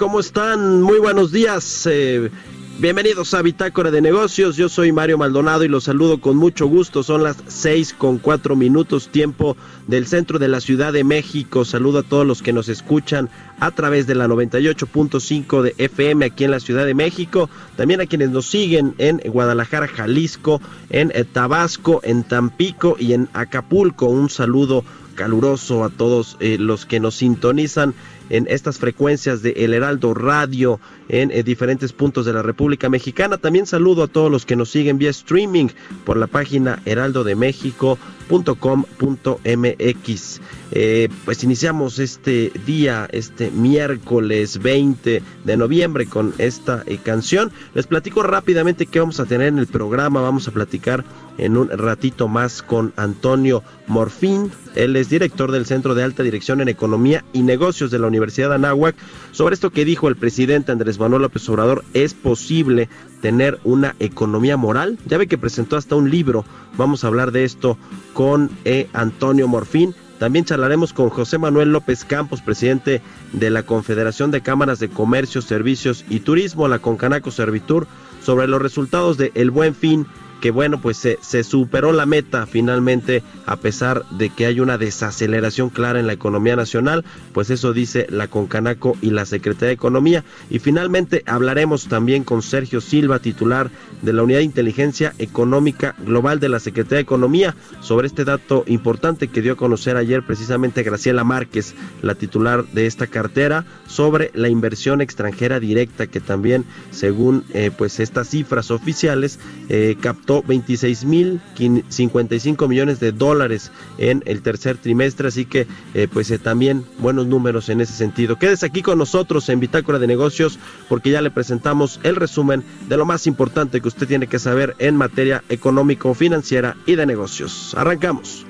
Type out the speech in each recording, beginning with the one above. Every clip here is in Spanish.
¿Cómo están? Muy buenos días. Eh, bienvenidos a Bitácora de Negocios. Yo soy Mario Maldonado y los saludo con mucho gusto. Son las seis con cuatro minutos tiempo del centro de la Ciudad de México. Saludo a todos los que nos escuchan a través de la 98.5 de FM aquí en la Ciudad de México. También a quienes nos siguen en Guadalajara, Jalisco, en eh, Tabasco, en Tampico y en Acapulco. Un saludo caluroso a todos eh, los que nos sintonizan en estas frecuencias de El Heraldo Radio en eh, diferentes puntos de la República Mexicana. También saludo a todos los que nos siguen vía streaming por la página heraldodemexico.com.mx. Eh, pues iniciamos este día, este miércoles 20 de noviembre con esta eh, canción. Les platico rápidamente qué vamos a tener en el programa. Vamos a platicar en un ratito más con Antonio Morfín. Él es director del Centro de Alta Dirección en Economía y Negocios de la Universidad de Anáhuac. Sobre esto que dijo el presidente Andrés Manuel López Obrador, ¿es posible tener una economía moral? Ya ve que presentó hasta un libro. Vamos a hablar de esto con eh, Antonio Morfín. También charlaremos con José Manuel López Campos, presidente de la Confederación de Cámaras de Comercio, Servicios y Turismo, la Concanaco Servitur, sobre los resultados de El Buen Fin que bueno, pues se, superó la meta finalmente a pesar de que hay una desaceleración clara en la economía nacional, pues eso dice la Concanaco y la Secretaría de Economía. Y finalmente hablaremos también con Sergio Silva, titular de la Unidad de Inteligencia Económica Global de la Secretaría de Economía, sobre este dato importante que dio a conocer ayer precisamente Graciela Márquez, la titular de esta cartera, sobre la inversión extranjera directa que también, según eh, pues estas cifras oficiales, eh, captó 26 mil 55 millones de dólares en el tercer trimestre, así que eh, pues eh, también buenos números en ese sentido. Quédese aquí con nosotros en Bitácora de Negocios porque ya le presentamos el resumen de lo más importante que usted tiene que saber en materia económico, financiera y de negocios. Arrancamos.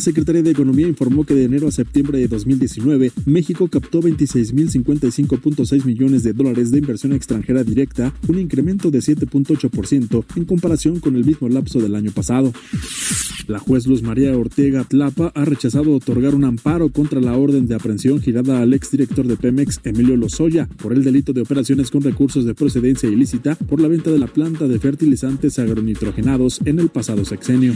Secretaría de Economía informó que de enero a septiembre de 2019, México captó 26.055.6 millones de dólares de inversión extranjera directa, un incremento de 7.8% en comparación con el mismo lapso del año pasado. La juez Luz María Ortega Tlapa ha rechazado otorgar un amparo contra la orden de aprehensión girada al exdirector de Pemex, Emilio Lozoya, por el delito de operaciones con recursos de procedencia ilícita por la venta de la planta de fertilizantes agronitrogenados en el pasado sexenio.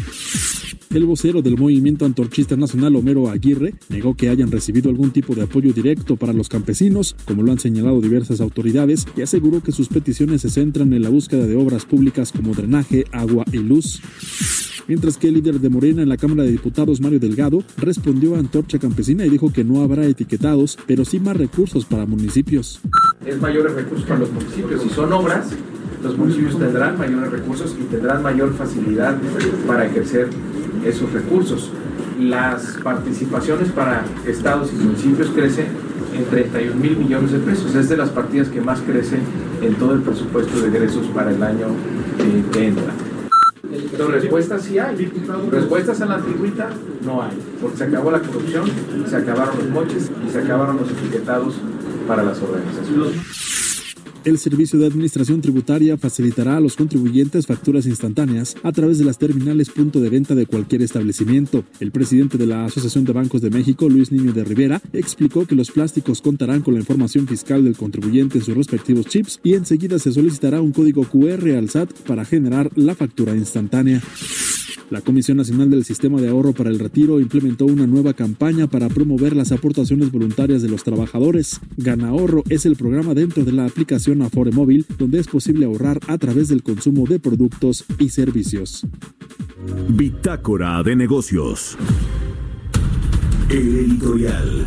El vocero del movimiento antorchista nacional Homero Aguirre negó que hayan recibido algún tipo de apoyo directo para los campesinos, como lo han señalado diversas autoridades, y aseguró que sus peticiones se centran en la búsqueda de obras públicas como drenaje, agua y luz mientras que el líder de Morena en la Cámara de Diputados, Mario Delgado, respondió a Antorcha Campesina y dijo que no habrá etiquetados, pero sí más recursos para municipios. Es mayores recursos para los municipios. Si son obras, los municipios tendrán mayores recursos y tendrán mayor facilidad para ejercer esos recursos. Las participaciones para estados y municipios crecen en 31 mil millones de pesos. Es de las partidas que más crecen en todo el presupuesto de egresos para el año que entra. Pero respuestas sí hay. Respuestas en la antigüita no hay. Porque se acabó la corrupción, se acabaron los moches y se acabaron los etiquetados para las organizaciones. El Servicio de Administración Tributaria facilitará a los contribuyentes facturas instantáneas a través de las terminales punto de venta de cualquier establecimiento. El presidente de la Asociación de Bancos de México, Luis Niño de Rivera, explicó que los plásticos contarán con la información fiscal del contribuyente en sus respectivos chips y enseguida se solicitará un código QR al SAT para generar la factura instantánea. La Comisión Nacional del Sistema de Ahorro para el Retiro implementó una nueva campaña para promover las aportaciones voluntarias de los trabajadores. Gana Ahorro es el programa dentro de la aplicación Afore Móvil donde es posible ahorrar a través del consumo de productos y servicios. Bitácora de negocios. editorial.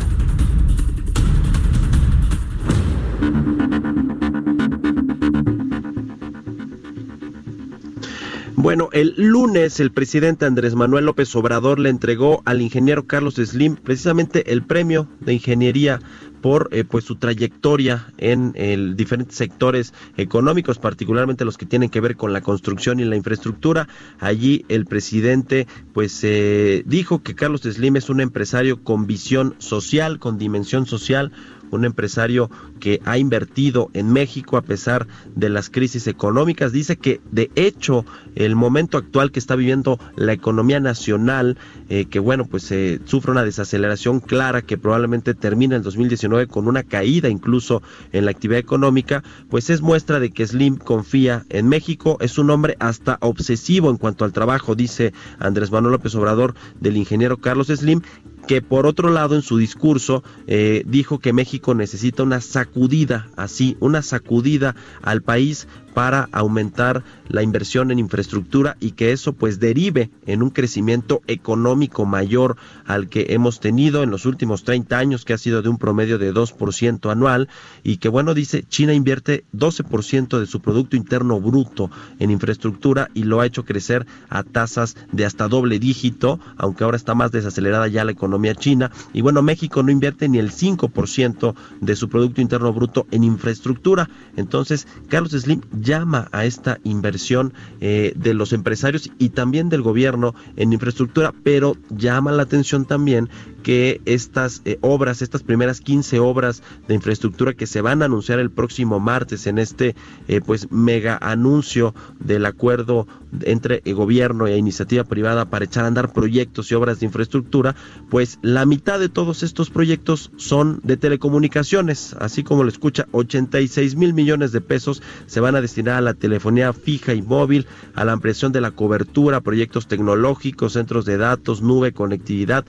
Bueno, el lunes el presidente Andrés Manuel López Obrador le entregó al ingeniero Carlos Slim precisamente el premio de ingeniería por eh, pues su trayectoria en el, diferentes sectores económicos, particularmente los que tienen que ver con la construcción y la infraestructura. Allí el presidente pues eh, dijo que Carlos Slim es un empresario con visión social, con dimensión social, un empresario que ha invertido en México a pesar de las crisis económicas. Dice que de hecho el momento actual que está viviendo la economía nacional, eh, que bueno, pues eh, sufre una desaceleración clara que probablemente termine en 2019 con una caída incluso en la actividad económica, pues es muestra de que Slim confía en México. Es un hombre hasta obsesivo en cuanto al trabajo, dice Andrés Manuel López Obrador del ingeniero Carlos Slim, que por otro lado en su discurso eh, dijo que México necesita una sacudida, así, una sacudida al país para aumentar la inversión en infraestructura y que eso pues derive en un crecimiento económico mayor al que hemos tenido en los últimos 30 años, que ha sido de un promedio de 2% anual y que bueno, dice, China invierte 12% de su Producto Interno Bruto en infraestructura y lo ha hecho crecer a tasas de hasta doble dígito, aunque ahora está más desacelerada ya la economía china. Y bueno, México no invierte ni el 5% de su Producto Interno Bruto en infraestructura. Entonces, Carlos Slim llama a esta inversión eh, de los empresarios y también del gobierno en infraestructura, pero llama la atención también que estas eh, obras, estas primeras 15 obras de infraestructura que se van a anunciar el próximo martes en este eh, pues mega anuncio del acuerdo entre el gobierno e iniciativa privada para echar a andar proyectos y obras de infraestructura, pues la mitad de todos estos proyectos son de telecomunicaciones, así como lo escucha, 86 mil millones de pesos se van a destinar a la telefonía fija y móvil, a la ampliación de la cobertura, proyectos tecnológicos, centros de datos, nube, conectividad,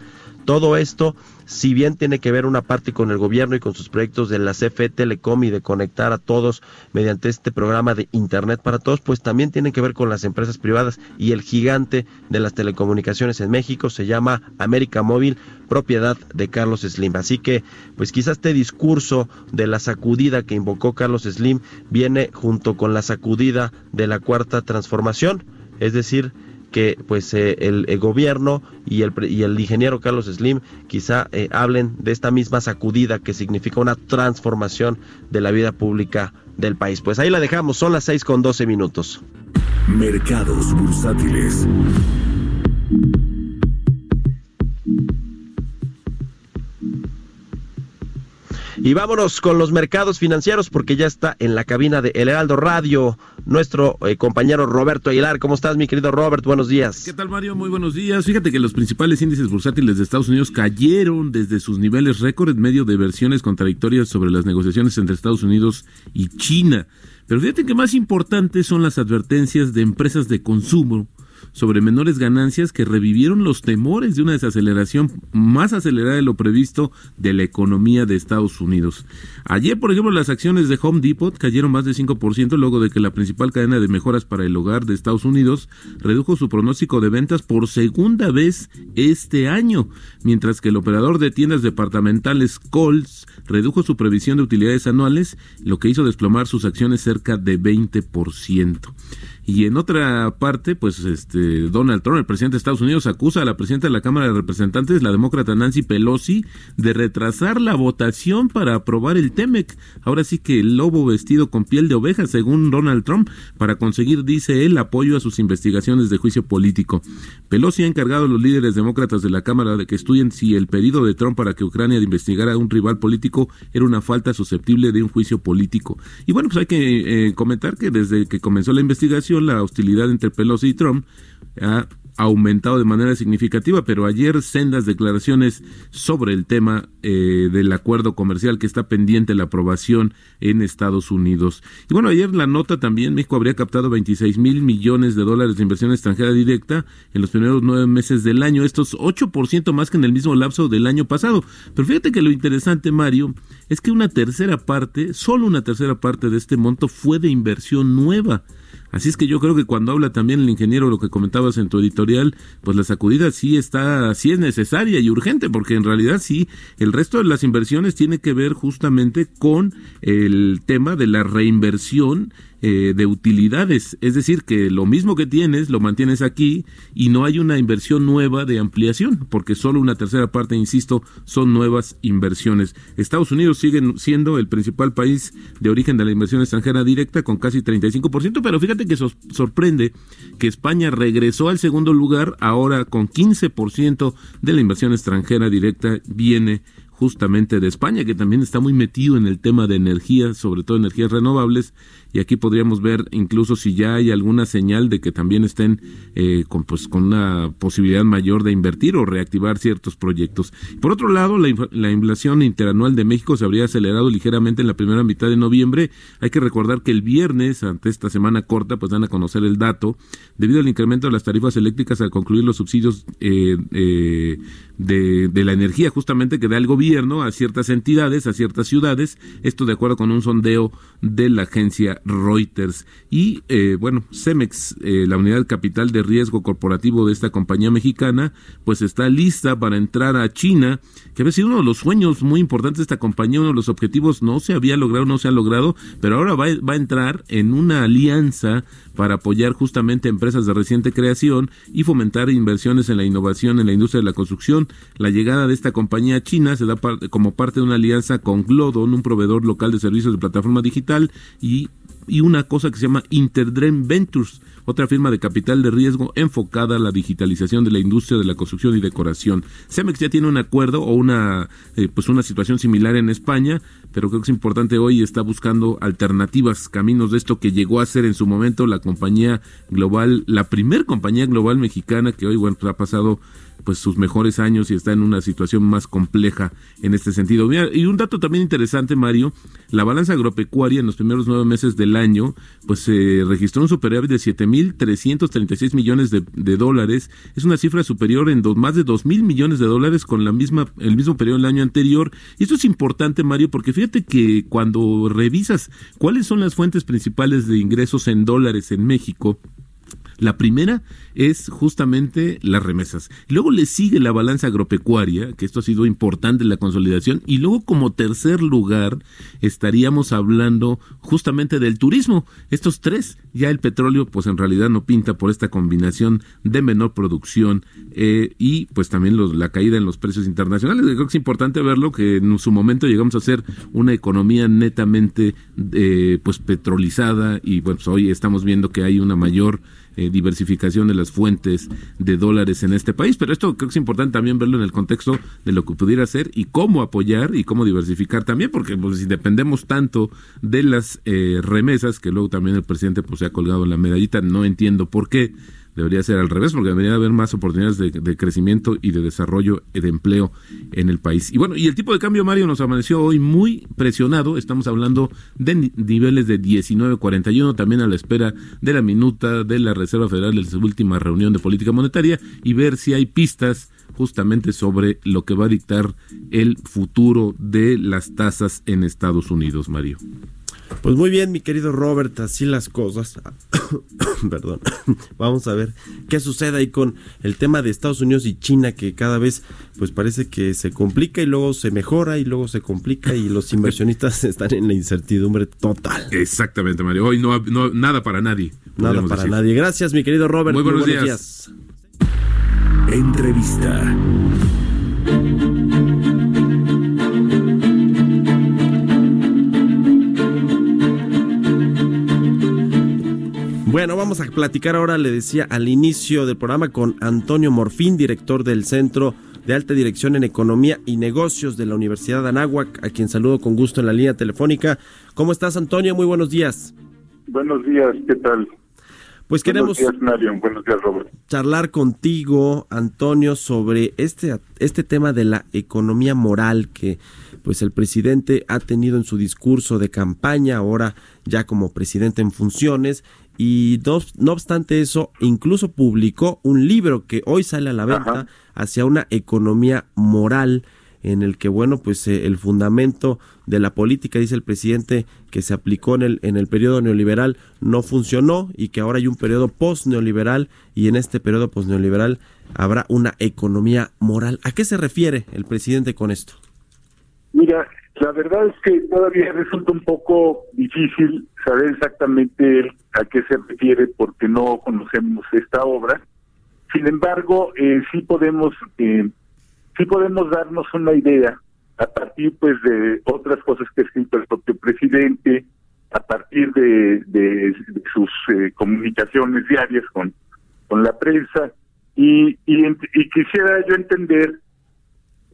todo esto, si bien tiene que ver una parte con el gobierno y con sus proyectos de la CFE Telecom y de conectar a todos mediante este programa de Internet para todos, pues también tiene que ver con las empresas privadas y el gigante de las telecomunicaciones en México se llama América Móvil, propiedad de Carlos Slim. Así que, pues quizás este discurso de la sacudida que invocó Carlos Slim viene junto con la sacudida de la cuarta transformación, es decir, que pues eh, el, gobierno y el, y el ingeniero Carlos Slim quizá eh, hablen de esta misma sacudida que significa una transformación de la vida pública del país. Pues ahí la dejamos, son las 6 con 12 minutos. Mercados bursátiles. Y vámonos con los mercados financieros porque ya está en la cabina de El Heraldo Radio nuestro eh, compañero Roberto Aguilar. ¿Cómo estás, mi querido Robert? Buenos días. ¿Qué tal, Mario? Muy buenos días. Fíjate que los principales índices bursátiles de Estados Unidos cayeron desde sus niveles récord en medio de versiones contradictorias sobre las negociaciones entre Estados Unidos y China. Pero fíjate que más importantes son las advertencias de empresas de consumo sobre menores ganancias que revivieron los temores de una desaceleración más acelerada de lo previsto de la economía de Estados Unidos. Ayer, por ejemplo, las acciones de Home Depot cayeron más de 5% luego de que la principal cadena de mejoras para el hogar de Estados Unidos redujo su pronóstico de ventas por segunda vez este año, mientras que el operador de tiendas departamentales Kohl's redujo su previsión de utilidades anuales, lo que hizo desplomar sus acciones cerca de 20%. Y en otra parte, pues este Donald Trump, el presidente de Estados Unidos, acusa a la presidenta de la Cámara de Representantes, la demócrata Nancy Pelosi, de retrasar la votación para aprobar el TEMEC. Ahora sí que el lobo vestido con piel de oveja, según Donald Trump, para conseguir, dice él, apoyo a sus investigaciones de juicio político. Pelosi ha encargado a los líderes demócratas de la Cámara de que estudien si el pedido de Trump para que Ucrania investigara a un rival político era una falta susceptible de un juicio político. Y bueno, pues hay que eh, comentar que desde que comenzó la investigación, la hostilidad entre Pelosi y Trump ha aumentado de manera significativa, pero ayer sendas declaraciones sobre el tema eh, del acuerdo comercial que está pendiente la aprobación en Estados Unidos. Y bueno, ayer la nota también, México habría captado 26 mil millones de dólares de inversión extranjera directa en los primeros nueve meses del año, estos 8% más que en el mismo lapso del año pasado. Pero fíjate que lo interesante, Mario, es que una tercera parte, solo una tercera parte de este monto fue de inversión nueva. Así es que yo creo que cuando habla también el ingeniero, lo que comentabas en tu editorial, pues la sacudida sí está, sí es necesaria y urgente, porque en realidad sí, el resto de las inversiones tiene que ver justamente con el tema de la reinversión eh, de utilidades, es decir, que lo mismo que tienes lo mantienes aquí y no hay una inversión nueva de ampliación, porque solo una tercera parte, insisto, son nuevas inversiones. Estados Unidos sigue siendo el principal país de origen de la inversión extranjera directa con casi 35%, pero fíjate que sorprende que España regresó al segundo lugar ahora con 15% de la inversión extranjera directa viene justamente de España, que también está muy metido en el tema de energía, sobre todo energías renovables, y aquí podríamos ver incluso si ya hay alguna señal de que también estén eh, con, pues, con una posibilidad mayor de invertir o reactivar ciertos proyectos. Por otro lado, la, la inflación interanual de México se habría acelerado ligeramente en la primera mitad de noviembre. Hay que recordar que el viernes, ante esta semana corta, pues dan a conocer el dato, debido al incremento de las tarifas eléctricas al concluir los subsidios eh, eh, de, de la energía justamente que da el gobierno a ciertas entidades, a ciertas ciudades, esto de acuerdo con un sondeo de la agencia Reuters. Y eh, bueno, Cemex, eh, la unidad capital de riesgo corporativo de esta compañía mexicana, pues está lista para entrar a China, que había sido uno de los sueños muy importantes de esta compañía, uno de los objetivos no se había logrado, no se ha logrado, pero ahora va, va a entrar en una alianza para apoyar justamente empresas de reciente creación y fomentar inversiones en la innovación en la industria de la construcción. La llegada de esta compañía china se da como parte de una alianza con Glodon, un proveedor local de servicios de plataforma digital, y y una cosa que se llama Interdream Ventures, otra firma de capital de riesgo enfocada a la digitalización de la industria de la construcción y decoración. Cemex ya tiene un acuerdo o una eh, pues una situación similar en España, pero creo que es importante hoy está buscando alternativas, caminos de esto que llegó a ser en su momento la compañía global, la primer compañía global mexicana que hoy bueno pues ha pasado pues sus mejores años y está en una situación más compleja en este sentido. y un dato también interesante, Mario, la balanza agropecuaria en los primeros nueve meses del año, pues se registró un superávit de 7.336 millones de, de dólares, es una cifra superior en dos, más de 2.000 millones de dólares con la misma, el mismo periodo del año anterior. Y esto es importante, Mario, porque fíjate que cuando revisas cuáles son las fuentes principales de ingresos en dólares en México, la primera es justamente las remesas. Luego le sigue la balanza agropecuaria, que esto ha sido importante en la consolidación. Y luego como tercer lugar estaríamos hablando justamente del turismo. Estos tres, ya el petróleo pues en realidad no pinta por esta combinación de menor producción eh, y pues también los, la caída en los precios internacionales. Creo que es importante verlo que en su momento llegamos a ser una economía netamente eh, pues petrolizada y pues hoy estamos viendo que hay una mayor eh, diversificación de las fuentes de dólares en este país, pero esto creo que es importante también verlo en el contexto de lo que pudiera ser y cómo apoyar y cómo diversificar también, porque pues, si dependemos tanto de las eh, remesas, que luego también el presidente pues se ha colgado la medallita, no entiendo por qué Debería ser al revés, porque debería haber más oportunidades de, crecimiento y de desarrollo de empleo en el país. Y bueno, y el tipo de cambio, Mario, nos amaneció hoy muy presionado. Estamos hablando de niveles de 19.41, también a la espera de la minuta de la Reserva Federal de su última reunión de política monetaria y ver si hay pistas justamente sobre lo que va a dictar el futuro de las tasas en Estados Unidos, Mario. Pues muy bien, mi querido Robert, así las cosas. Perdón. Vamos a ver qué sucede ahí con el tema de Estados Unidos y China, que cada vez pues parece que se complica y luego se mejora y luego se complica y los inversionistas están en la incertidumbre total. Exactamente, Mario. Hoy no, no nada para nadie. Nada para nadie. Gracias, mi querido Robert. Muy buenos, días. Entrevista. Vamos a platicar ahora, le decía al inicio del programa, con Antonio Morfín, director del Centro de Alta Dirección en Economía y Negocios de la Universidad de Anáhuac, a quien saludo con gusto en la línea telefónica. ¿Cómo estás, Antonio? Muy buenos días. Buenos días, ¿qué tal? Pues queremos días, Buenos días, Robert. charlar contigo, Antonio, sobre este, este tema de la economía moral que pues el presidente ha tenido en su discurso de campaña, ahora ya como presidente en funciones, y no, obstante eso, incluso publicó un libro que hoy sale a la venta hacia una economía moral en el que, bueno, pues eh, el fundamento de la política, dice el presidente, que se aplicó en el, en el periodo neoliberal no funcionó y que ahora hay un periodo post-neoliberal y en este periodo post-neoliberal habrá una economía moral. ¿A qué se refiere el presidente con esto? Mira, la verdad es que todavía resulta un poco difícil saber exactamente a qué se refiere porque no conocemos esta obra. Sin embargo, eh, sí podemos eh, sí podemos darnos una idea a partir pues de otras cosas que ha escrito el propio presidente, a partir de, de, sus eh, comunicaciones diarias con con la prensa y, y, y quisiera yo entender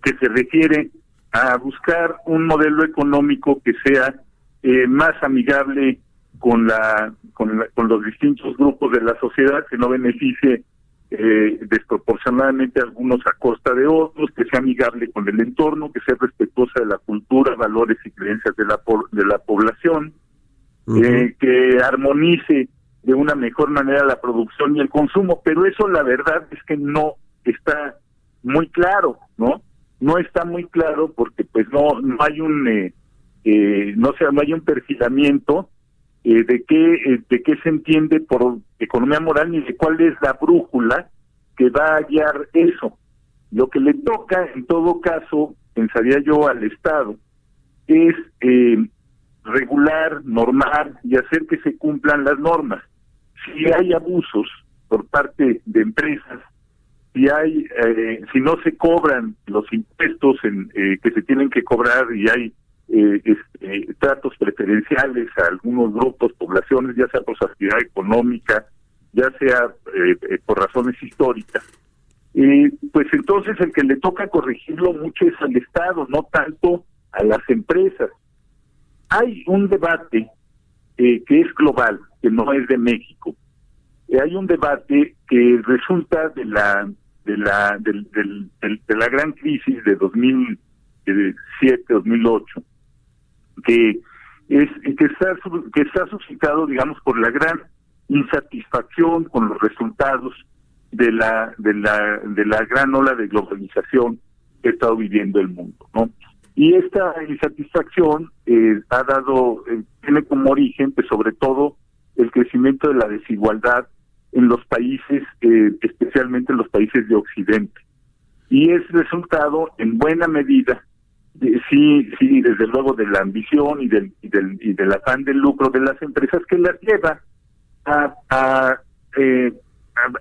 que se refiere a buscar un modelo económico que sea eh, más amigable con la, con con los distintos grupos de la sociedad que no beneficie eh, desproporcionadamente algunos a costa de otros, que sea amigable con el entorno, que sea respetuosa de la cultura, valores y creencias de la de la población, eh, que armonice de una mejor manera la producción y el consumo, pero eso la verdad es que no está muy claro, ¿no? No está muy claro porque pues no no hay un eh, eh no sé, no hay un perfilamiento eh, de qué eh, de qué se entiende por economía moral ni de cuál es la brújula que va a guiar eso. Lo que le toca, en todo caso, pensaría yo al Estado, es eh, regular, normar y hacer que se cumplan las normas. Si hay abusos por parte de empresas, si hay, si no se cobran los impuestos en, que se tienen que cobrar y hay eh, este, tratos preferenciales a algunos grupos, poblaciones, ya sea por su actividad económica, ya sea eh, eh, por razones históricas, pues entonces el que le toca corregirlo mucho es al Estado, no tanto a las empresas. Hay un debate que es global, que no es de México. hay un debate que resulta de la de la del, del, de la gran crisis de 2007 2008 que es que está que está suscitado digamos por la gran insatisfacción con los resultados de la de la de la gran ola de globalización que ha estado viviendo el mundo no y esta insatisfacción eh, ha dado eh, tiene como origen pues sobre todo el crecimiento de la desigualdad en los países eh, especialmente en los países de occidente. Y es resultado en buena medida sí, sí, desde luego de la ambición y del, y del, y del afán del lucro de las empresas que las lleva a, eh,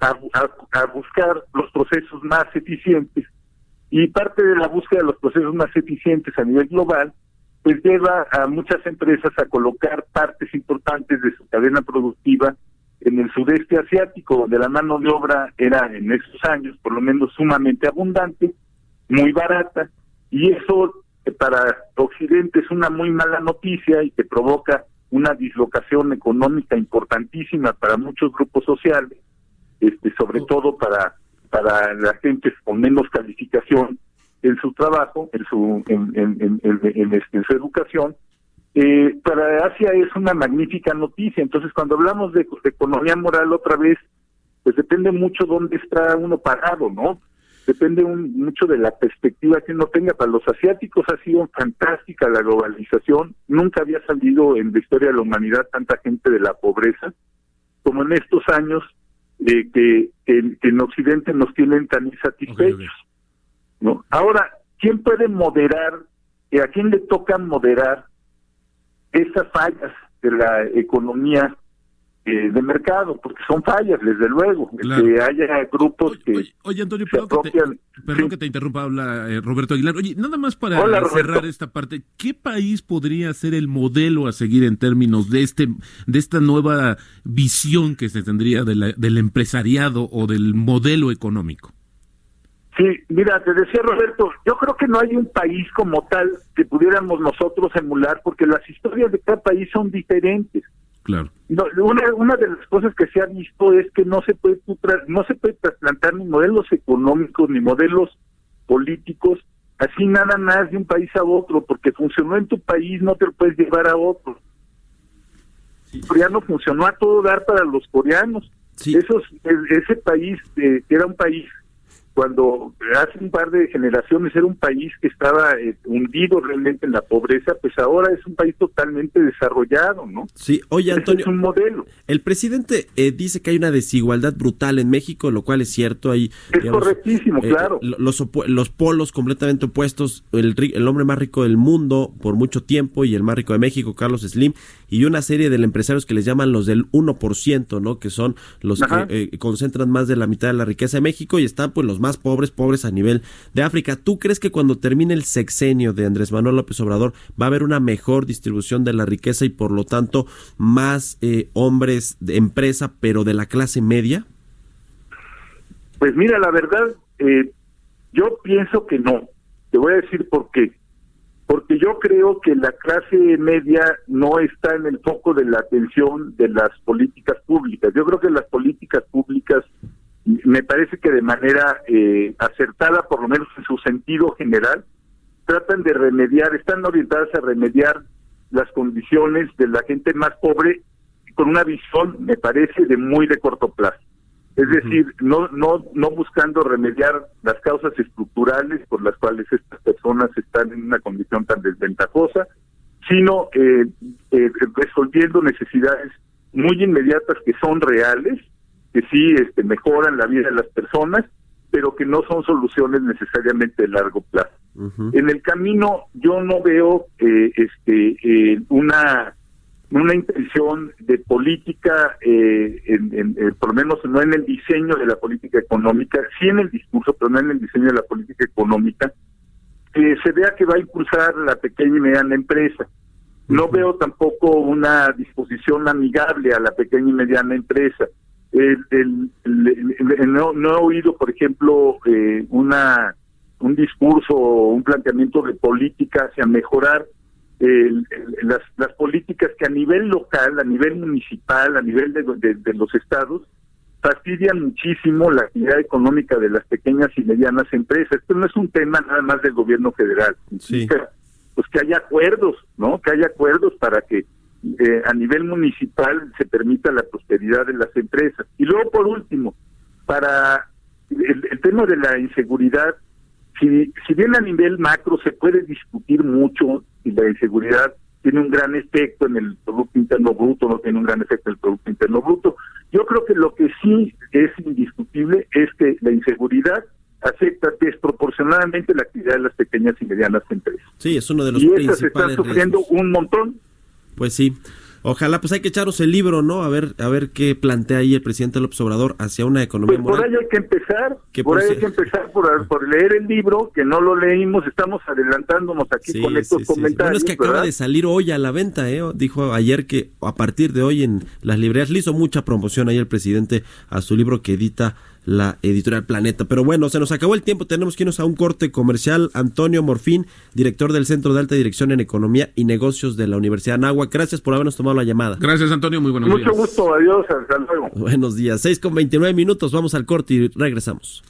a, a, a, buscar los procesos más eficientes. Y parte de la búsqueda de los procesos más eficientes a nivel global pues lleva a muchas empresas a colocar partes importantes de su cadena productiva en el sudeste asiático, donde la mano de obra era en esos años por lo menos sumamente abundante, muy barata, y eso para Occidente es una muy mala noticia y que provoca una dislocación económica importantísima para muchos grupos sociales, este, sobre todo para para la gente con menos calificación en su trabajo, en su en, en, en, este, su educación. Eh, para Asia es una magnífica noticia. Entonces, cuando hablamos de, de economía moral otra vez, pues depende mucho dónde está uno parado, ¿no? depende mucho de la perspectiva que uno tenga. Para los asiáticos ha sido fantástica la globalización. Nunca había salido en la historia de la humanidad tanta gente de la pobreza como en estos años eh, que, en Occidente nos tienen tan insatisfechos. ¿no? Ahora, ¿quién puede moderar? Eh, ¿A quién le toca moderar esas fallas de la economía eh, de mercado, porque son fallas, desde luego, que haya grupos que... Oye, Antonio, perdón, que te, interrumpa, habla eh, Roberto Aguilar. Oye, nada más para cerrar esta parte, ¿qué país podría ser el modelo a seguir en términos de este de esta nueva visión que se tendría de del empresariado o del modelo económico? Sí, mira, te decía Roberto, yo creo que no hay un país como tal que pudiéramos nosotros emular, porque las historias de cada país son diferentes. Claro. No, una, una de las cosas que se ha visto es que no se puede no se puede trasplantar ni modelos económicos ni modelos políticos así nada más de un país a otro, porque funcionó en tu país, no te lo puedes llevar a otro. El coreano funcionó a todo dar para los coreanos. Esos, ese país, eh, era un país cuando hace un par de generaciones era un país que estaba eh, hundido realmente en la pobreza, pues ahora es un país totalmente desarrollado, ¿no? Sí, oye Antonio, es un modelo. El presidente eh, dice que hay una desigualdad brutal en México, lo cual es cierto. Hay, es correctísimo, eh, claro. Los, los polos completamente opuestos, el, el hombre más rico del mundo por mucho tiempo y el más rico de México, Carlos Slim, y una serie de empresarios que les llaman los del 1%, ¿no? Que son los que concentran más de la mitad de la riqueza de México y están pues los más pobres, pobres a nivel de África. ¿Tú crees que cuando termine el sexenio de Andrés Manuel López Obrador va a haber una mejor distribución de la riqueza y por lo tanto más eh, hombres de empresa, pero de la clase media? Pues mira, la verdad, eh, yo pienso que no. Te voy a decir por qué. Porque yo creo que la clase media no está en el foco de la atención de las políticas públicas. Yo creo que las políticas públicas, me parece que de manera eh, acertada, por lo menos en su sentido general, tratan de remediar, están orientadas a remediar las condiciones de la gente más pobre con una visión, me parece, de muy de corto plazo. Es decir, no, no, no buscando remediar las causas estructurales por las cuales estas personas están en una condición tan desventajosa, sino eh, eh, resolviendo necesidades muy inmediatas que son reales, que sí este, mejoran la vida de las personas, pero que no son soluciones necesariamente de largo plazo. En el camino yo no veo eh, este eh, una una intención de política, eh, en, eh, por lo menos no en el diseño de la política económica, sí en el discurso, pero no en el diseño de la política económica, que se vea que va a impulsar la pequeña y mediana empresa. No veo tampoco una disposición amigable a la pequeña y mediana empresa. no, no, he oído, por ejemplo, eh, una un discurso o un planteamiento de política hacia mejorar las, las políticas que a nivel local, a nivel municipal, a nivel de, los estados, fastidian muchísimo la actividad económica de las pequeñas y medianas empresas. Esto no es un tema nada más del gobierno federal. Sí. Pues que haya acuerdos, ¿no? Que haya acuerdos para que eh, a nivel municipal se permita la prosperidad de las empresas. Y luego, por último, para el tema de la inseguridad, si, si bien a nivel macro se puede discutir mucho si la inseguridad tiene un gran efecto en el Producto Interno Bruto, no tiene un gran efecto en el Producto Interno Bruto, yo creo que lo que sí es indiscutible es que la inseguridad afecta desproporcionadamente la actividad de las pequeñas y medianas empresas. Sí, es uno de los y principales. Y están sufriendo un montón. Pues sí. Ojalá, pues hay que echaros el libro, ¿no? A ver, a ver qué plantea ahí el presidente López Obrador hacia una economía pues por ahí hay que empezar, por ahí hay que empezar por, leer el libro, que no lo leímos, estamos adelantándonos aquí con estos comentarios. Bueno, es que acaba de salir hoy a la venta, ¿eh? Dijo ayer que a partir de hoy en las librerías le hizo mucha promoción ahí el presidente a su libro que edita la editorial Planeta. Pero bueno, se nos acabó el tiempo, tenemos que irnos a un corte comercial. Antonio Morfín, director del Centro de Alta Dirección en Economía y Negocios de la Universidad de Anáhuac. Gracias por habernos tomado la llamada. Gracias, Antonio, muy buenos días. Mucho gusto, adiós, hasta luego. Buenos días, 6 con 29 minutos, vamos al corte y regresamos.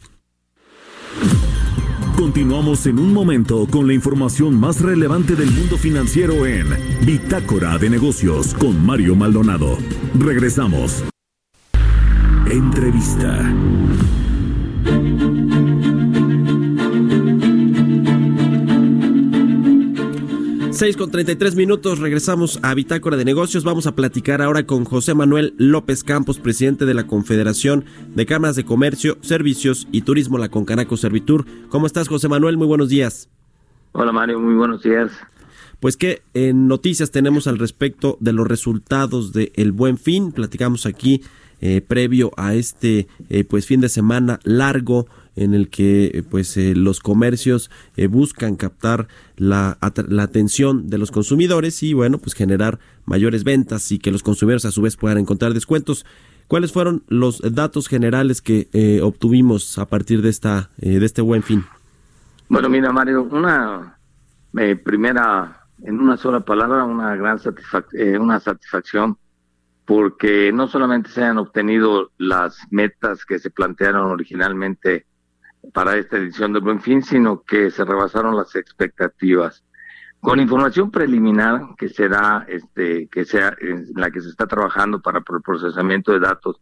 Continuamos en un momento con la información más relevante del mundo financiero en Bitácora de Negocios con Mario Maldonado. Regresamos. Entrevista. 6 con 33 minutos, regresamos a Bitácora de Negocios. Vamos a platicar ahora con José Manuel López Campos, presidente de la Confederación de Cámaras de Comercio, Servicios y Turismo, la Concanaco Servitur. ¿Cómo estás, José Manuel? Muy buenos días. Hola, Mario, muy buenos días. Pues qué en noticias tenemos al respecto de los resultados del el Buen Fin. Platicamos aquí eh, previo a este eh, pues fin de semana largo en el que eh, pues los comercios buscan captar la, la, atención de los consumidores y bueno pues generar mayores ventas y que los consumidores a su vez puedan encontrar descuentos. ¿Cuáles fueron los datos generales que obtuvimos a partir de esta de este buen fin? Bueno, mira Mario, una primera en una sola palabra una gran una satisfacción porque no solamente se han obtenido las metas que se plantearon originalmente para esta edición del Buen Fin, sino que se rebasaron las expectativas. Con información preliminar que será, este, que sea en la que se está trabajando para el procesamiento de datos,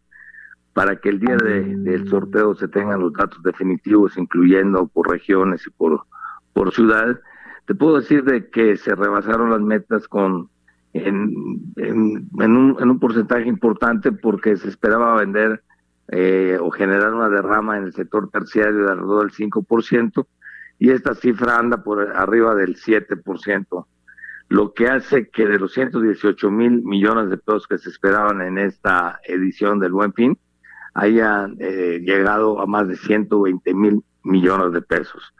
para que el día del sorteo se tengan los datos definitivos, incluyendo por regiones y por, por ciudades, te puedo decir de que se rebasaron las metas con en, un, en un porcentaje importante porque se esperaba vender eh, o generar una derrama en el sector terciario de alrededor del 5% y esta cifra anda por arriba del 7%, lo que hace que de los 118 mil millones de pesos que se esperaban en esta edición del Buen Fin, hayan eh, llegado a más de 120 mil millones de pesos.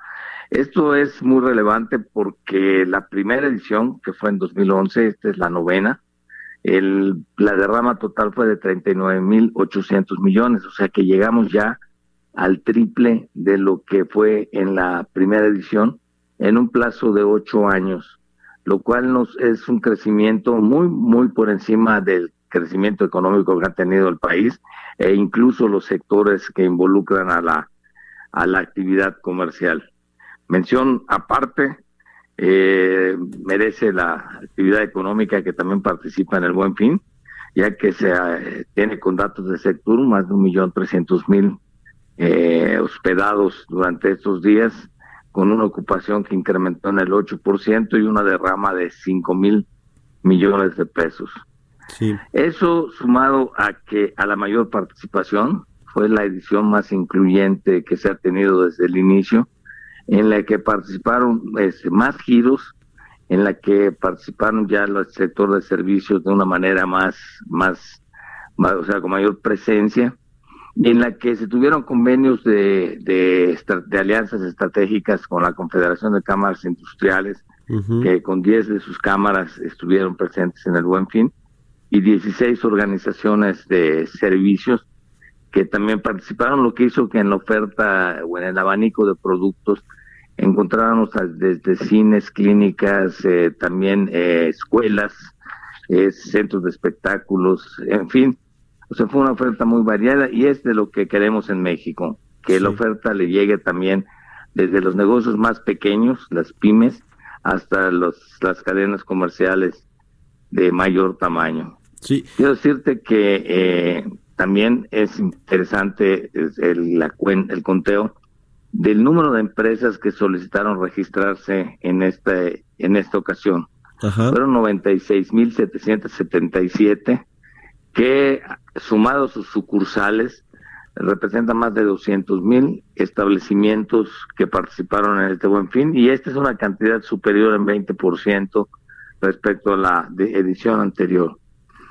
Esto es muy relevante porque la primera edición, que fue en 2011, esta es la novena, el, la derrama total fue de 39.800 millones, o sea que llegamos ya al triple de lo que fue en la primera edición, en un plazo de ocho años, lo cual nos es un crecimiento muy, muy por encima del crecimiento económico que ha tenido el país e incluso los sectores que involucran a la, a la actividad comercial. Mención aparte, eh, merece la actividad económica que también participa en el Buen Fin, ya que se eh, tiene con datos de sector más de un millón trescientos mil eh, hospedados durante estos días, con una ocupación que incrementó en el 8% y una derrama de 5 mil millones de pesos. Sí. Eso sumado a que a la mayor participación fue la edición más incluyente que se ha tenido desde el inicio, en la que participaron este, más giros, en la que participaron ya el sector de servicios de una manera más, más, o sea, con mayor presencia, en la que se tuvieron convenios de, de, alianzas estratégicas con la Confederación de Cámaras Industriales, que con 10 de sus cámaras estuvieron presentes en el Buen Fin, y 16 organizaciones de servicios que también participaron, lo que hizo que en la oferta o en el abanico de productos encontráramos desde cines, clínicas, eh, también eh, escuelas, eh, centros de espectáculos, en fin. O sea, fue una oferta muy variada y es de lo que queremos en México, que la oferta le llegue también desde los negocios más pequeños, las pymes, hasta los, las cadenas comerciales de mayor tamaño. Sí. Quiero decirte que eh, también es interesante el, la, el conteo del número de empresas que solicitaron registrarse en esta, en esta ocasión. Ajá. Fueron 96.777 que sumados sus sucursales representan más de 200.000 establecimientos que participaron en este buen fin y esta es una cantidad superior en 20% respecto a la edición anterior.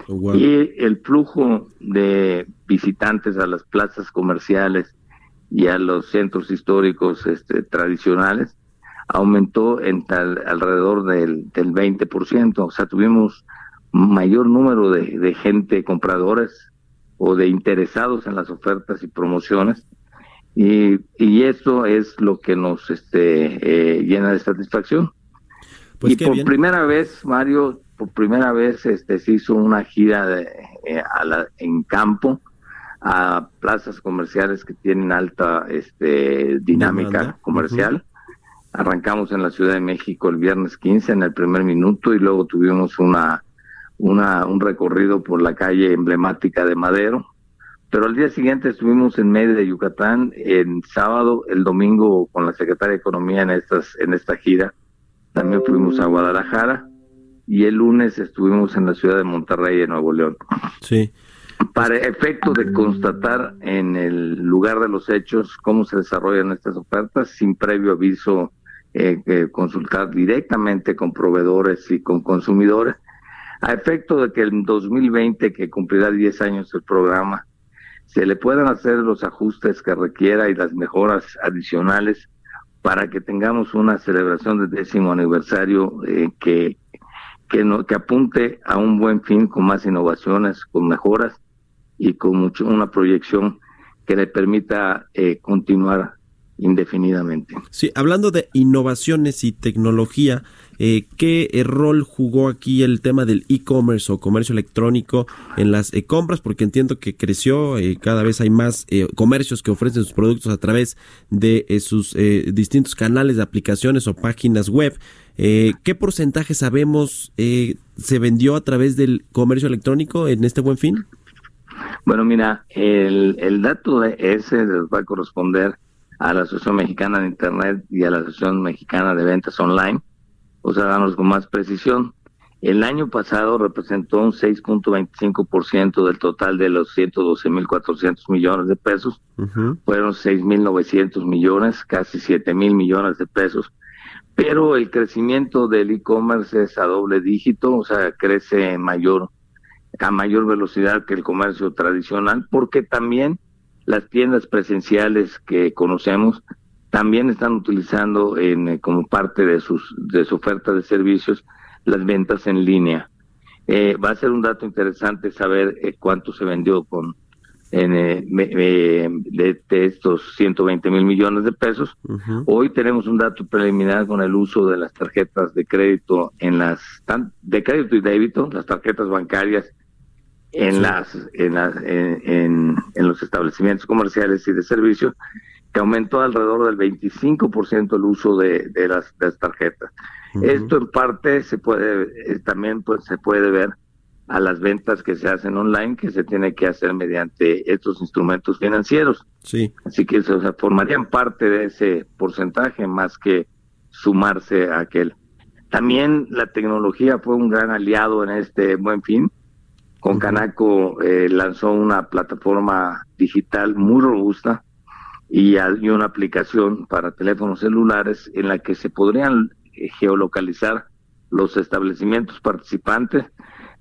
Oh, y el flujo de visitantes a las plazas comerciales y a los centros históricos este, tradicionales aumentó en tal, alrededor del, del 20%. O sea, tuvimos mayor número de, gente compradores o de interesados en las ofertas y promociones. Y, y esto es lo que nos este, eh, llena de satisfacción. Pues y por primera vez, Mario, por primera vez este, se hizo una gira de, eh, a la, en campo a plazas comerciales que tienen alta este, dinámica comercial. Arrancamos en la Ciudad de México el viernes 15 en el primer minuto y luego tuvimos una, una, un recorrido por la calle emblemática de Madero. Pero al día siguiente estuvimos en medio de Yucatán, en sábado, el domingo con la Secretaria de Economía en, estas, en esta gira. También fuimos a Guadalajara y el lunes estuvimos en la ciudad de Monterrey, en Nuevo León. Sí. Para efecto de constatar en el lugar de los hechos cómo se desarrollan estas ofertas, sin previo aviso, eh, consultar directamente con proveedores y con consumidores, a efecto de que el 2020, que cumplirá 10 años el programa, se le puedan hacer los ajustes que requiera y las mejoras adicionales para que tengamos una celebración del décimo aniversario eh, que que, no, que apunte a un buen fin con más innovaciones, con mejoras y con mucho, una proyección que le permita eh, continuar indefinidamente. Sí, hablando de innovaciones y tecnología, eh, ¿qué eh, rol jugó aquí el tema del e-commerce o comercio electrónico en las compras? Porque entiendo que creció, cada vez hay más comercios que ofrecen sus productos a través de sus distintos canales de aplicaciones o páginas web. Eh, ¿Qué porcentaje sabemos eh, se vendió a través del comercio electrónico en este buen fin? Bueno, mira, el, el dato de ese va a corresponder a la Asociación Mexicana de Internet y a la Asociación Mexicana de Ventas Online. O sea, damos con más precisión. El año pasado representó un 6.25% del total de los 112.400 millones de pesos. Fueron 6.900 millones, casi 7.000 millones de pesos pero el crecimiento del e-commerce es a doble dígito, o sea, crece mayor a mayor velocidad que el comercio tradicional, porque también las tiendas presenciales que conocemos también están utilizando en, eh, como parte de sus de su oferta de servicios las ventas en línea. Eh, va a ser un dato interesante saber eh, cuánto se vendió con en, eh, de, estos 120 mil millones de pesos. Hoy tenemos un dato preliminar con el uso de las tarjetas de crédito en las de crédito y débito, las tarjetas bancarias en las en, en, en, los establecimientos comerciales y de servicios que aumentó alrededor del 25% el uso de, de, las, tarjetas. Esto en parte se puede eh, también pues se puede ver a las ventas que se hacen online que se tiene que hacer mediante estos instrumentos financieros. Sí. Así que se formarían parte de ese porcentaje más que sumarse a aquel. También la tecnología fue un gran aliado en este buen fin. Con Canaco eh, lanzó una plataforma digital muy robusta y hay una aplicación para teléfonos celulares en la que se podrían eh, geolocalizar los establecimientos participantes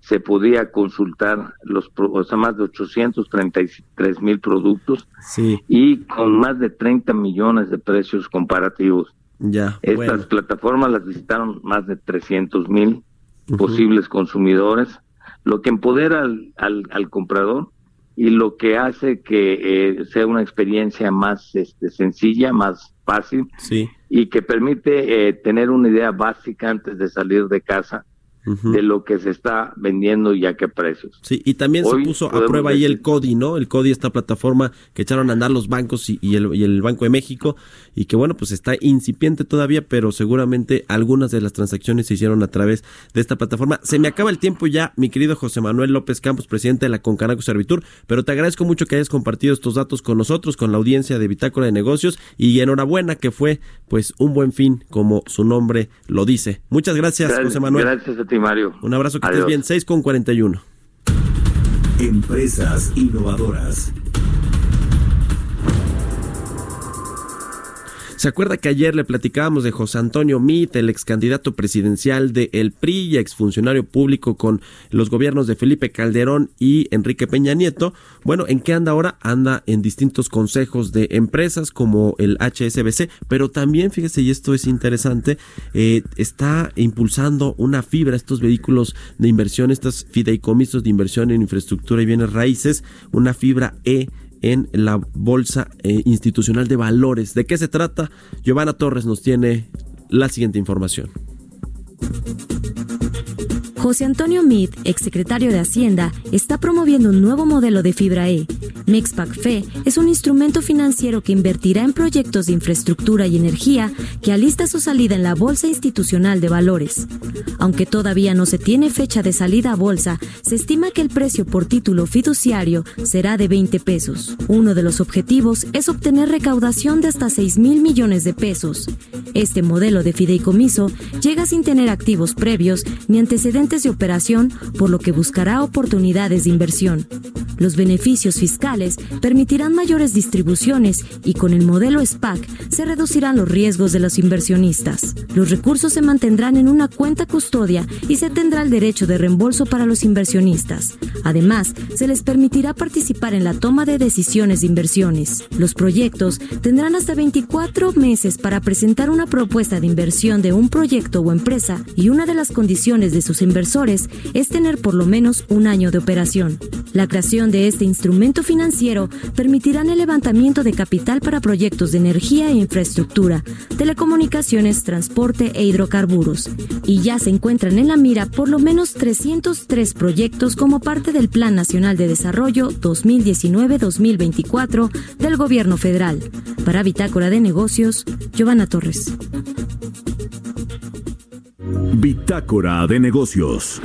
se podía consultar los o sea, más de 833 mil productos y con más de 30 millones de precios comparativos. Ya, Estas plataformas las visitaron más de 300 mil posibles consumidores, lo que empodera al, al, comprador y lo que hace que eh, sea una experiencia más este, sencilla, más fácil y que permite eh, tener una idea básica antes de salir de casa de lo que se está vendiendo y a qué precios. Sí, y también se puso a prueba ahí el CODI, ¿no? El CODI, esta plataforma que echaron a andar los bancos y, el, y, el, Banco de México, y que bueno, pues está incipiente todavía, pero seguramente algunas de las transacciones se hicieron a través de esta plataforma. Se me acaba el tiempo ya, mi querido José Manuel López Campos, presidente de la Concanaco Servitur, pero te agradezco mucho que hayas compartido estos datos con nosotros, con la audiencia de Bitácora de Negocios, y enhorabuena que fue pues un buen fin, como su nombre lo dice. Muchas gracias, José Manuel. Gracias a ti, Mario. Un abrazo, que estés bien. 6 con 41. Empresas innovadoras. ¿Se acuerda que ayer le platicábamos de José Antonio Mit, el ex candidato presidencial de El PRI y exfuncionario público con los gobiernos de Felipe Calderón y Enrique Peña Nieto? Bueno, ¿en qué anda ahora? Anda en distintos consejos de empresas como el HSBC, pero también, fíjese, y esto es interesante, eh, está impulsando una fibra, estos vehículos de inversión, estos fideicomisos de inversión en infraestructura y bienes raíces, una fibra E en la Bolsa eh, Institucional de Valores. ¿De qué se trata? Giovanna Torres nos tiene la siguiente información. José Antonio Meade, exsecretario de Hacienda, está promoviendo un nuevo modelo de fibra E. Mexpac FE es un instrumento financiero que invertirá en proyectos de infraestructura y energía que alista su salida en la Bolsa Institucional de Valores. Aunque todavía no se tiene fecha de salida a bolsa, se estima que el precio por título fiduciario será de 20 pesos. Uno de los objetivos es obtener recaudación de hasta 6 mil millones de pesos. Este modelo de fideicomiso llega sin tener activos previos ni antecedentes de operación, por lo que buscará oportunidades de inversión. Los beneficios fiscales permitirán mayores distribuciones y con el modelo SPAC se reducirán los riesgos de los inversionistas. Los recursos se mantendrán en una cuenta custodia y se tendrá el derecho de reembolso para los inversionistas. Además, se les permitirá participar en la toma de decisiones de inversiones. Los proyectos tendrán hasta 24 meses para presentar una propuesta de inversión de un proyecto o empresa y una de las condiciones de sus inversiones es tener por lo menos un año de operación. La creación de este instrumento financiero permitirá el levantamiento de capital para proyectos de energía e infraestructura, telecomunicaciones, transporte e hidrocarburos. Y ya se encuentran en la mira por lo menos 303 proyectos como parte del Plan Nacional de Desarrollo 2019-2024 del Gobierno Federal. Para Bitácora de Negocios, Giovanna Torres. Bitácora de negocios.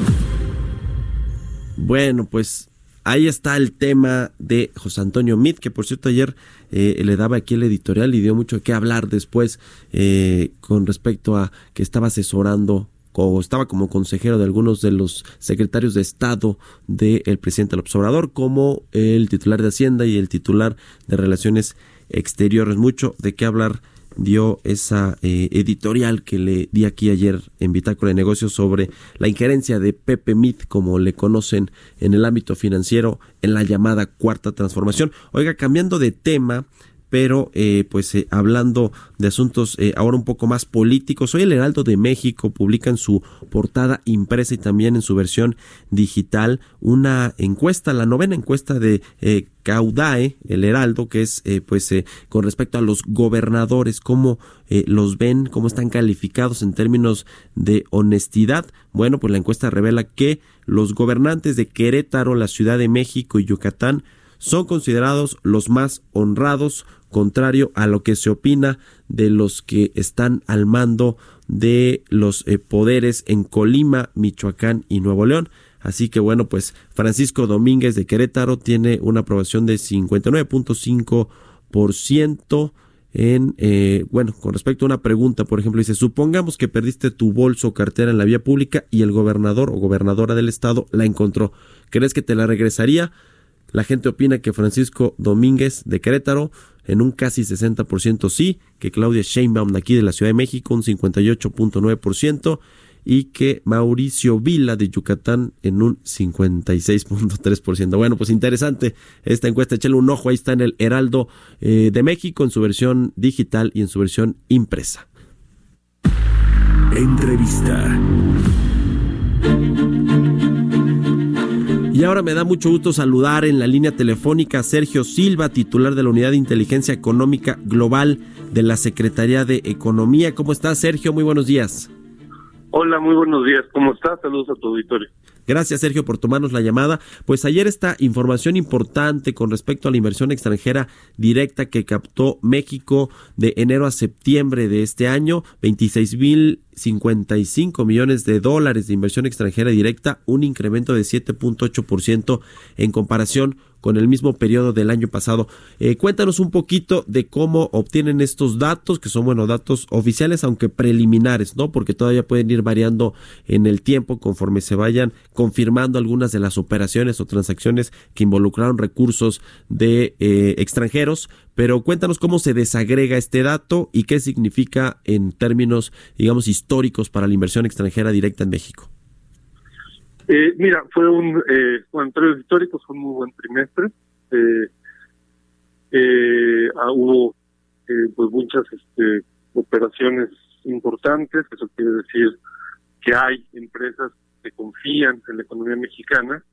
Bueno, pues ahí está el tema de José Antonio Mit, que por cierto ayer eh, le daba aquí el editorial y dio mucho que hablar después eh, con respecto a que estaba asesorando o estaba como consejero de algunos de los secretarios de Estado del presidente López Obrador, como el titular de Hacienda y el titular de Relaciones Exteriores. Mucho de qué hablar dio esa eh, editorial que le di aquí ayer en Bitácora de Negocios sobre la injerencia de Pepe Mit, como le conocen en el ámbito financiero, en la llamada cuarta transformación. Oiga, cambiando de tema, pero eh, pues eh, hablando de asuntos eh, ahora un poco más políticos, hoy el Heraldo de México publica en su portada impresa y también en su versión digital una encuesta, la novena encuesta de Caudae, el Heraldo, que es pues con respecto a los gobernadores, cómo los ven, cómo están calificados en términos de honestidad. Bueno, pues la encuesta revela que los gobernantes de Querétaro, la Ciudad de México y Yucatán son considerados los más honrados, contrario a lo que se opina de los que están al mando de los eh, poderes en Colima, Michoacán y Nuevo León. Así que bueno, pues Francisco Domínguez de Querétaro tiene una aprobación de 59.5% en, eh, bueno, con respecto a una pregunta, por ejemplo, dice, supongamos que perdiste tu bolso o cartera en la vía pública y el gobernador o gobernadora del estado la encontró. ¿Crees que te la regresaría? La gente opina que Francisco Domínguez de Querétaro en un casi 60% sí, que Claudia Sheinbaum de aquí de la Ciudad de México un 58.9% y que Mauricio Vila de Yucatán en un 56.3%. Bueno, pues interesante esta encuesta, échale un ojo, ahí está en el Heraldo eh, de México en su versión digital y en su versión impresa. Entrevista. Y ahora me da mucho gusto saludar en la línea telefónica a Sergio Silva, titular de la Unidad de Inteligencia Económica Global de la Secretaría de Economía. ¿Cómo estás, Sergio? Muy buenos días. Hola, muy buenos días. ¿Cómo estás? Saludos a tu auditorio. Gracias, Sergio, por tomarnos la llamada. Pues ayer esta información importante con respecto a la inversión extranjera directa que captó México de enero a septiembre de este año, 26 mil 55 millones de dólares de inversión extranjera directa, un incremento de 7.8% en comparación con el mismo periodo del año pasado. Eh, cuéntanos un poquito de cómo obtienen estos datos, que son, bueno, datos oficiales, aunque preliminares, ¿no? Porque todavía pueden ir variando en el tiempo conforme se vayan confirmando algunas de las operaciones o transacciones que involucraron recursos de eh, extranjeros. Pero cuéntanos cómo se desagrega este dato y qué significa en términos, digamos, históricos para la inversión extranjera directa en México. Eh, mira, fue un, eh, bueno, en términos históricos fue un muy buen trimestre. Eh, eh, ah, hubo eh, pues muchas este, operaciones importantes, eso quiere decir que hay empresas que confían en la economía mexicana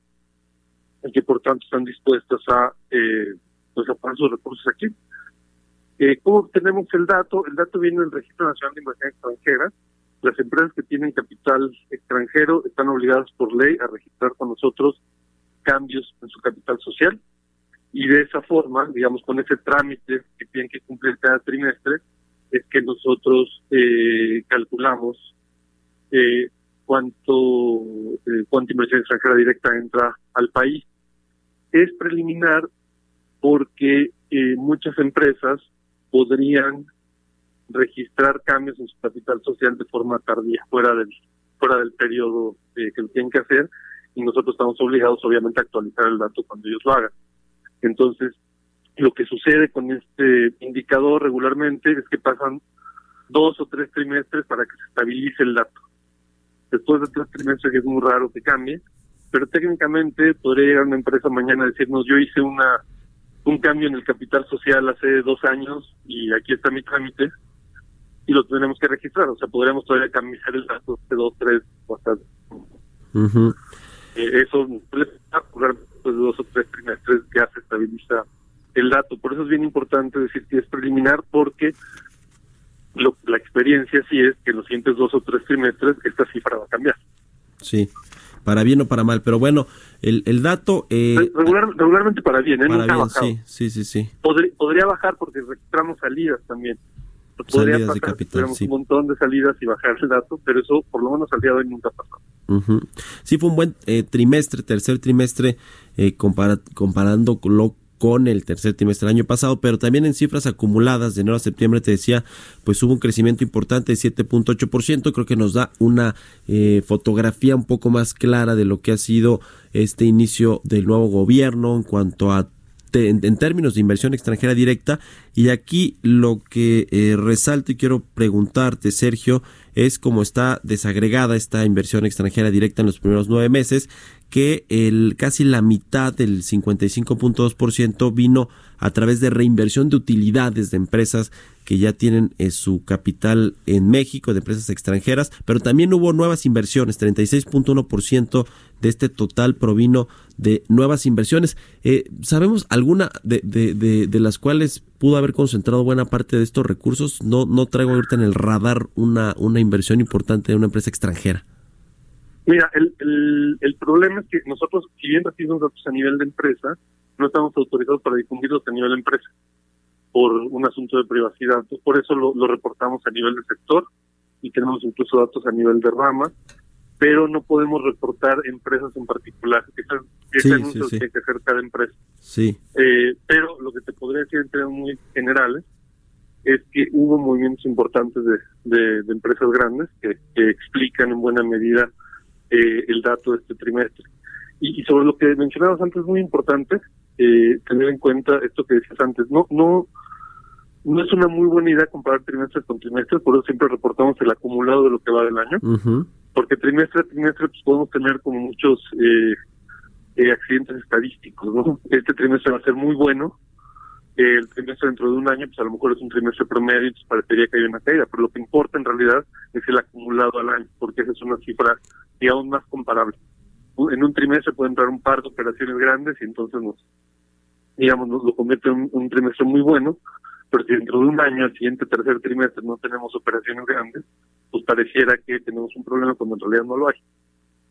y que por tanto están dispuestas a, eh, pues a poner sus recursos aquí. Eh, ¿Cómo obtenemos el dato? El dato viene del Registro Nacional de Inversión Extranjera, las empresas que tienen capital extranjero están obligadas por ley a registrar con nosotros cambios en su capital social y de esa forma, digamos, con ese trámite que tienen que cumplir cada trimestre, es que nosotros eh, calculamos eh, cuánto, eh, cuánta inversión extranjera directa entra al país. Es preliminar porque eh, muchas empresas podrían registrar cambios en su capital social de forma tardía, fuera del fuera del periodo eh, que lo tienen que hacer, y nosotros estamos obligados obviamente a actualizar el dato cuando ellos lo hagan. Entonces, lo que sucede con este indicador regularmente es que pasan dos o tres trimestres para que se estabilice el dato. Después de tres trimestres es muy raro que cambie, pero técnicamente podría llegar una empresa mañana a decirnos yo hice una un cambio en el capital social hace dos años y aquí está mi trámite y lo tenemos que registrar. O sea, podríamos todavía cambiar el dato de dos, tres o hasta. Eh, eso puede ocurrir después de dos o tres trimestres ya se estabiliza el dato. Por eso es bien importante decir que es preliminar porque lo, la experiencia sí es que en los siguientes dos o tres trimestres esta cifra va a cambiar. Sí, para bien o para mal, pero bueno, el, el dato... Eh, Regular, regularmente para bien, ¿eh? para Nunca ha bien, bajado. sí, sí, sí, sí. Podría, podría bajar porque registramos salidas también. Podría Salidas de pasar, capital, tuviéramos sí. un montón de salidas y bajar el dato, pero eso por lo menos al día de hoy nunca ha pasado. Sí, fue un buen eh, trimestre, tercer trimestre, eh, compara- comparándolo con el tercer trimestre del año pasado, pero también en cifras acumuladas de enero a septiembre, te decía, pues hubo un crecimiento importante de 7.8%, creo que nos da una eh, fotografía un poco más clara de lo que ha sido este inicio del nuevo gobierno en cuanto a en, en términos de inversión extranjera directa. Y aquí lo que eh, resalto y quiero preguntarte, Sergio, es cómo está desagregada esta inversión extranjera directa en los primeros nueve meses, que el casi la mitad del 55.2% vino a través de reinversión de utilidades de empresas que ya tienen eh, su capital en México, de empresas extranjeras, pero también hubo nuevas inversiones, 36.1% de este total provino de nuevas inversiones. Eh, ¿Sabemos alguna de, de, de, las cuales pudo haber concentrado buena parte de estos recursos? No, no traigo ahorita en el radar una, una inversión importante de una empresa extranjera. Mira, el, el, el problema es que nosotros, si bien recibimos datos a nivel de empresa, no estamos autorizados para difundirlos a nivel de empresa por un asunto de privacidad. por eso lo, lo, reportamos a nivel de sector y tenemos incluso datos a nivel de rama, pero no podemos reportar empresas en particular. Ese, ese anuncio tiene que hacer cada empresa. Sí. Eh, pero lo que te podría decir en términos muy generales es que hubo movimientos importantes de, de, empresas grandes que, que, explican en buena medida eh, el dato de este trimestre. Y, y sobre lo que mencionabas antes, es muy importante eh, tener en cuenta esto que decías antes. No, no, no es una muy buena idea comparar trimestre con trimestre, por eso siempre reportamos el acumulado de lo que va del año, porque trimestre a trimestre pues, podemos tener como muchos eh, eh, accidentes estadísticos, ¿no? Este trimestre va a ser muy bueno, el trimestre dentro de un año, pues a lo mejor es un trimestre promedio, y parecería que hay una caída, pero lo que importa en realidad es el acumulado al año, porque esa es una cifra, digamos, más comparable. En un trimestre puede entrar un par de operaciones grandes y entonces nos, digamos, nos lo convierte en un trimestre muy bueno, pero si dentro de un año, el siguiente tercer trimestre, no tenemos operaciones grandes, pues pareciera que tenemos un problema cuando en realidad no lo hay.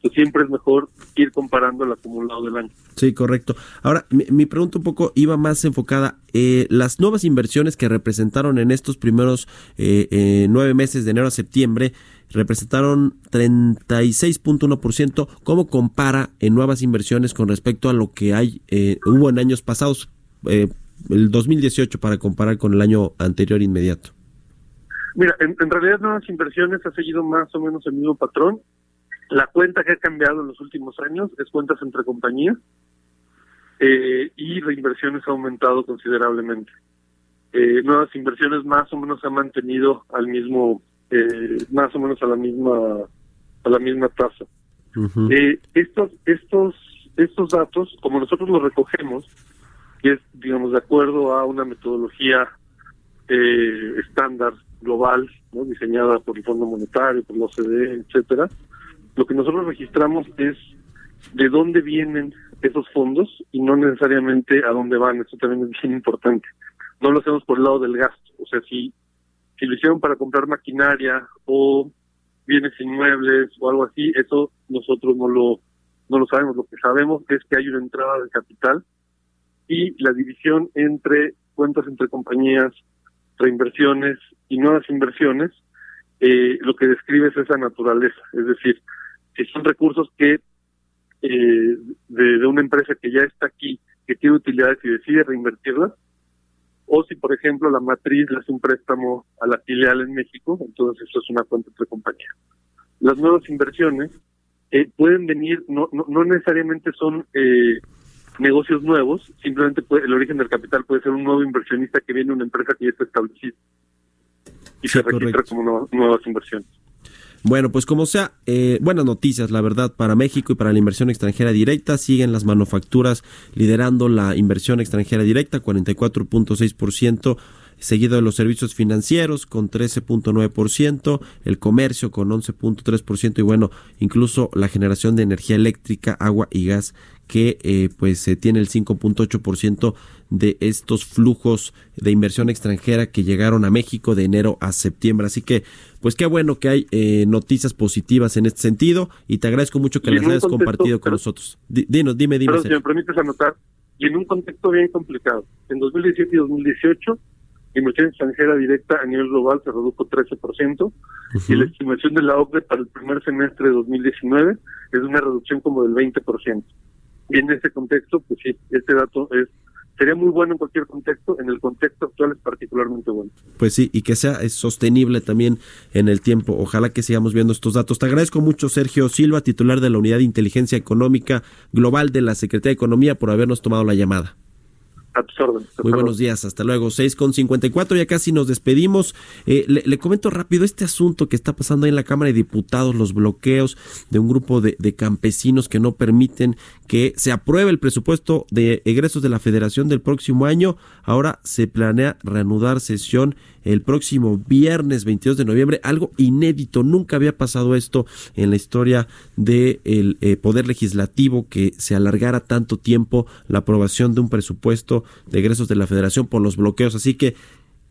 Entonces siempre es mejor ir comparando el acumulado del año. Sí, correcto. Ahora, mi, pregunta un poco iba más enfocada. Eh, las nuevas inversiones que representaron en estos primeros eh, eh, nueve meses de enero a septiembre representaron 36.1%. ¿Cómo compara en nuevas inversiones con respecto a lo que hay hubo en años pasados? el 2018 para comparar con el año anterior inmediato? Mira, en, realidad nuevas inversiones ha seguido más o menos el mismo patrón. La cuenta que ha cambiado en los últimos años es cuentas entre compañías eh, y reinversiones ha aumentado considerablemente. Eh, nuevas inversiones más o menos han mantenido al mismo, eh, más o menos a la misma, a la misma tasa. eh, estos, estos, estos datos, como nosotros los recogemos, y es, digamos, de acuerdo a una metodología eh, estándar global, ¿no? diseñada por el Fondo Monetario, por la OCDE, etcétera. Lo que nosotros registramos es de dónde vienen esos fondos y no necesariamente a dónde van. Eso también es bien importante. No lo hacemos por el lado del gasto. O sea, si, si lo hicieron para comprar maquinaria o bienes inmuebles o algo así, eso nosotros no lo, no lo sabemos. Lo que sabemos es que hay una entrada de capital y la división entre cuentas entre compañías, reinversiones y nuevas inversiones, eh, lo que describe es esa naturaleza. Es decir, si son recursos que eh, de, una empresa que ya está aquí, que tiene utilidades y decide reinvertirlas, o si, por ejemplo, la matriz le hace un préstamo a la filial en México, entonces eso es una cuenta entre compañías. Las nuevas inversiones eh, pueden venir, no, no, no necesariamente son eh, negocios nuevos, simplemente el origen del capital puede ser un nuevo inversionista que viene de una empresa que ya está establecida y se registra como nuevas inversiones. Bueno, pues como sea, eh, buenas noticias, la verdad, para México y para la inversión extranjera directa. Siguen las manufacturas liderando la inversión extranjera directa, 44.6% seguido de los servicios financieros con 13.9%, el comercio con 11.3% y bueno, incluso la generación de energía eléctrica, agua y gas que eh, pues se tiene el 5.8% de estos flujos de inversión extranjera que llegaron a México de enero a septiembre. Así que, pues qué bueno que hay eh, noticias positivas en este sentido y te agradezco mucho que las hayas compartido con nosotros. dinos, dime, dime. Pero, si me permites anotar, y en un contexto bien complicado, en 2017 y 2018 inversión extranjera directa a nivel global se redujo 13% y la estimación de la OCDE para el primer semestre de 2019 es una reducción como del 20%. Y en ese contexto, pues sí, este dato es sería muy bueno en cualquier contexto, en el contexto actual es particularmente bueno. Pues sí, y que sea sostenible también en el tiempo. Ojalá que sigamos viendo estos datos. Te agradezco mucho, Sergio Silva, titular de la Unidad de Inteligencia Económica Global de la Secretaría de Economía, por habernos tomado la llamada. A tus órdenes. Muy buenos días, hasta luego. 6 con 54, ya casi nos despedimos. Eh, le, comento rápido este asunto que está pasando ahí en la Cámara de Diputados, los bloqueos de un grupo de, de campesinos que no permiten que se apruebe el presupuesto de egresos de la Federación del próximo año. Ahora se planea reanudar sesión el próximo viernes 22 de noviembre, algo inédito, nunca había pasado esto en la historia del eh, Poder Legislativo, que se alargara tanto tiempo la aprobación de un presupuesto de egresos de la Federación por los bloqueos, así que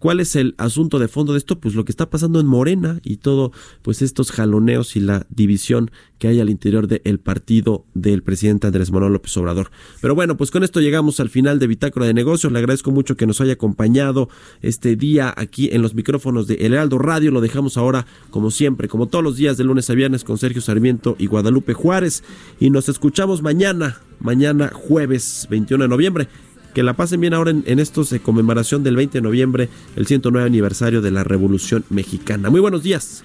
¿Cuál es el asunto de fondo de esto? Pues lo que está pasando en Morena y todo, pues estos jaloneos y la división que hay al interior del partido del presidente Andrés Manuel López Obrador. Pero bueno, pues con esto llegamos al final de Bitácora de Negocios. Le agradezco mucho que nos haya acompañado este día aquí en los micrófonos de El Heraldo Radio. Lo dejamos ahora, como siempre, como todos los días de lunes a viernes con Sergio Sarmiento y Guadalupe Juárez. Y nos escuchamos mañana, mañana jueves 21 de noviembre que la pasen bien ahora en, estos de conmemoración del 20 de noviembre, el 109 aniversario de la Revolución Mexicana. Muy buenos días.